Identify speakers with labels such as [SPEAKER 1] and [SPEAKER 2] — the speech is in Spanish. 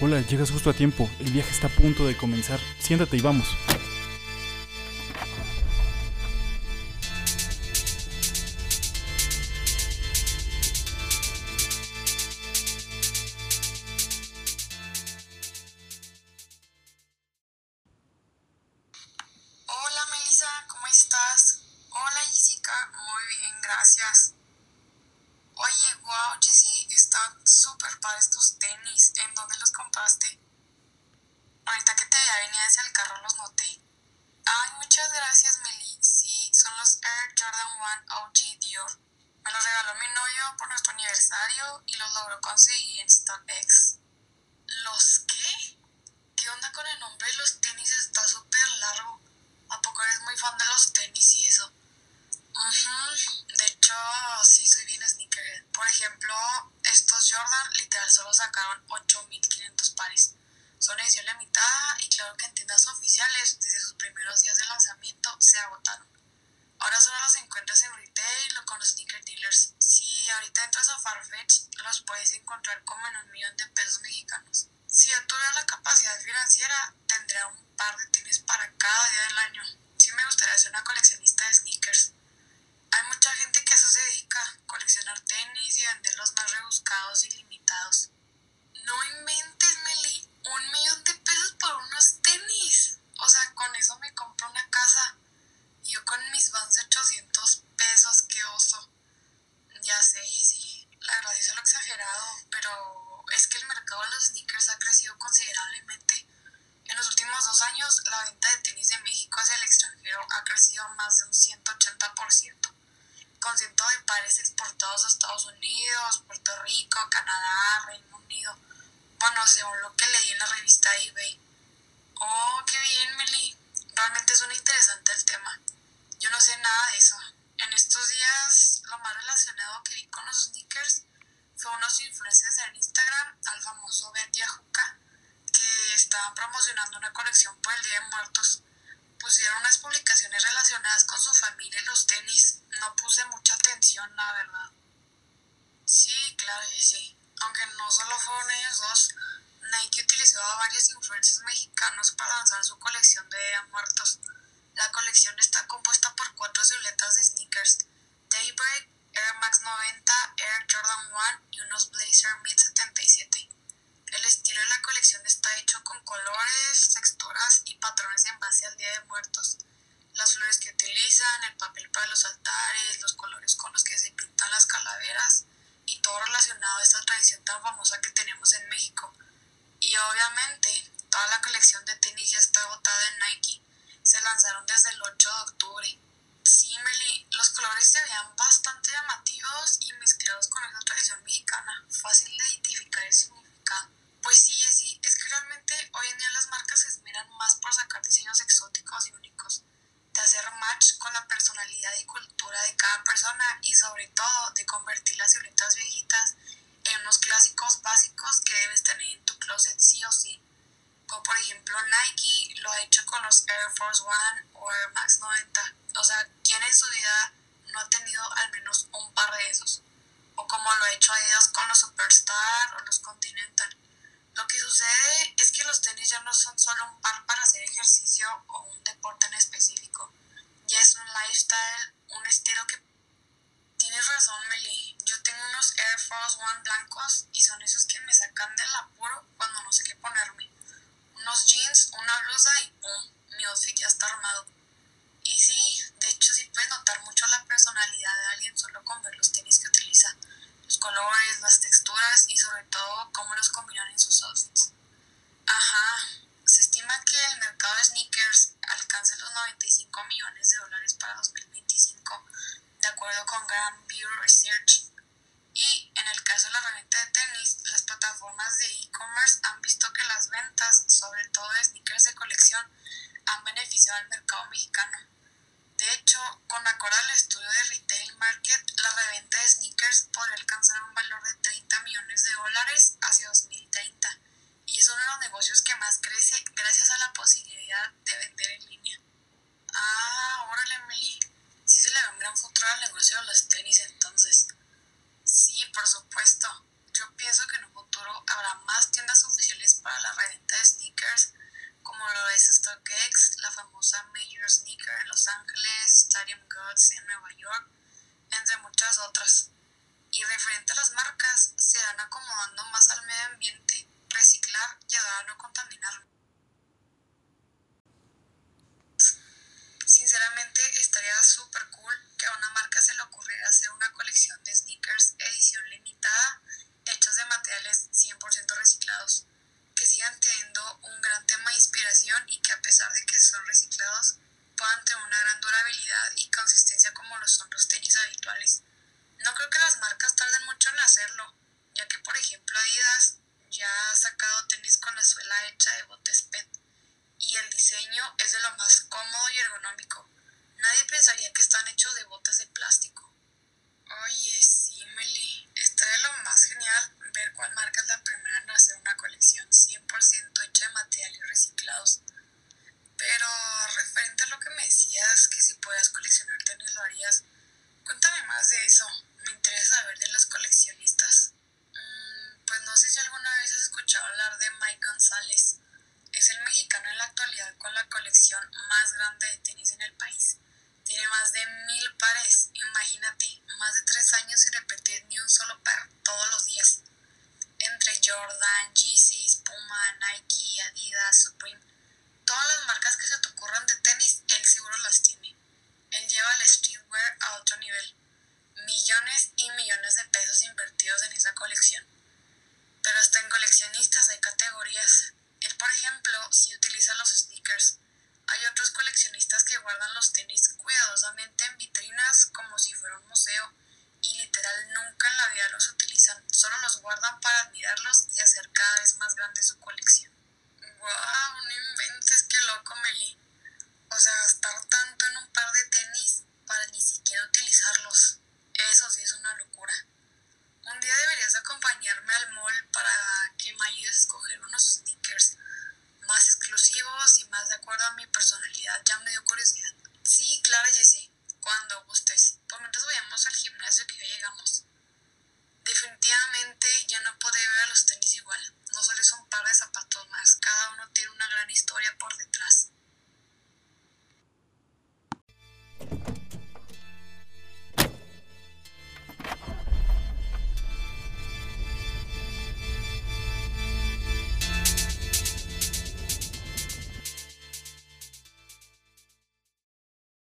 [SPEAKER 1] Hola, llegas justo a tiempo. El viaje está a punto de comenzar. Siéntate y vamos.
[SPEAKER 2] Hola Melissa, ¿cómo estás? Hola Jessica, muy bien, gracias. Oye, wow, Jessie, están súper padres tus tenis. ¿En dónde los compraste? Ahorita que te venía hacia el carro los noté. Ay, muchas gracias, Meli. Sí, son los Air Jordan 1 OG Dior. Me los regaló mi novio por nuestro aniversario y los logró conseguir en StockX. ¿Los qué? ¿Qué onda con el nombre de los tenis? Está súper largo. ¿A poco eres muy fan de los tenis y eso? Ujú, De hecho, sí soy bien sneakerhead. Por ejemplo, los puedes encontrar como en un millón de pesos mexicanos. Si yo tuviera la capacidad financiera, tendría un par de tenis para cada día del año. Sí me gustaría ser una coleccionista de sneakers. Hay mucha gente que a eso se dedica, coleccionar tenis y vender los más rebuscados y limitados. No inventes, Meli, un millón de pesos por unos tenis. O sea, con eso me compro una casa. Yo con mis vans los blancos y son esos que me sacan del apuro cuando no sé qué ponerme. Unos jeans, una blusa y ¡pum! Mi outfit ya está armado. Y sí, de hecho sí puedes notar mucho la personalidad de alguien solo con ver los tenis que utiliza, los colores, las texturas y sobre todo cómo los combinan en sus outfits. Ajá, se estima que el mercado de sneakers alcance los 95 millones de dólares para 2025, de acuerdo con Grand Bureau Research. En el caso de la herramienta de tenis, las plataformas de e-commerce han visto que las ventas, sobre todo de sneakers de colección, han beneficiado al mercado mexicano. De hecho, con acorde al estudio de Retail Market, la reventa de sneakers podría alcanzar un valor de 30 millones de dólares hacia 2030 y es uno de los negocios que más crece gracias a la posibilidad de vender en línea. Ah, órale, Meli. Sí se le ve un gran futuro al negocio de los tenis entonces por supuesto. Yo pienso que en un futuro habrá más tiendas oficiales para la reventa de sneakers, como lo es StockX, la famosa Major Sneaker en Los Ángeles, Stadium Goods en Nueva York,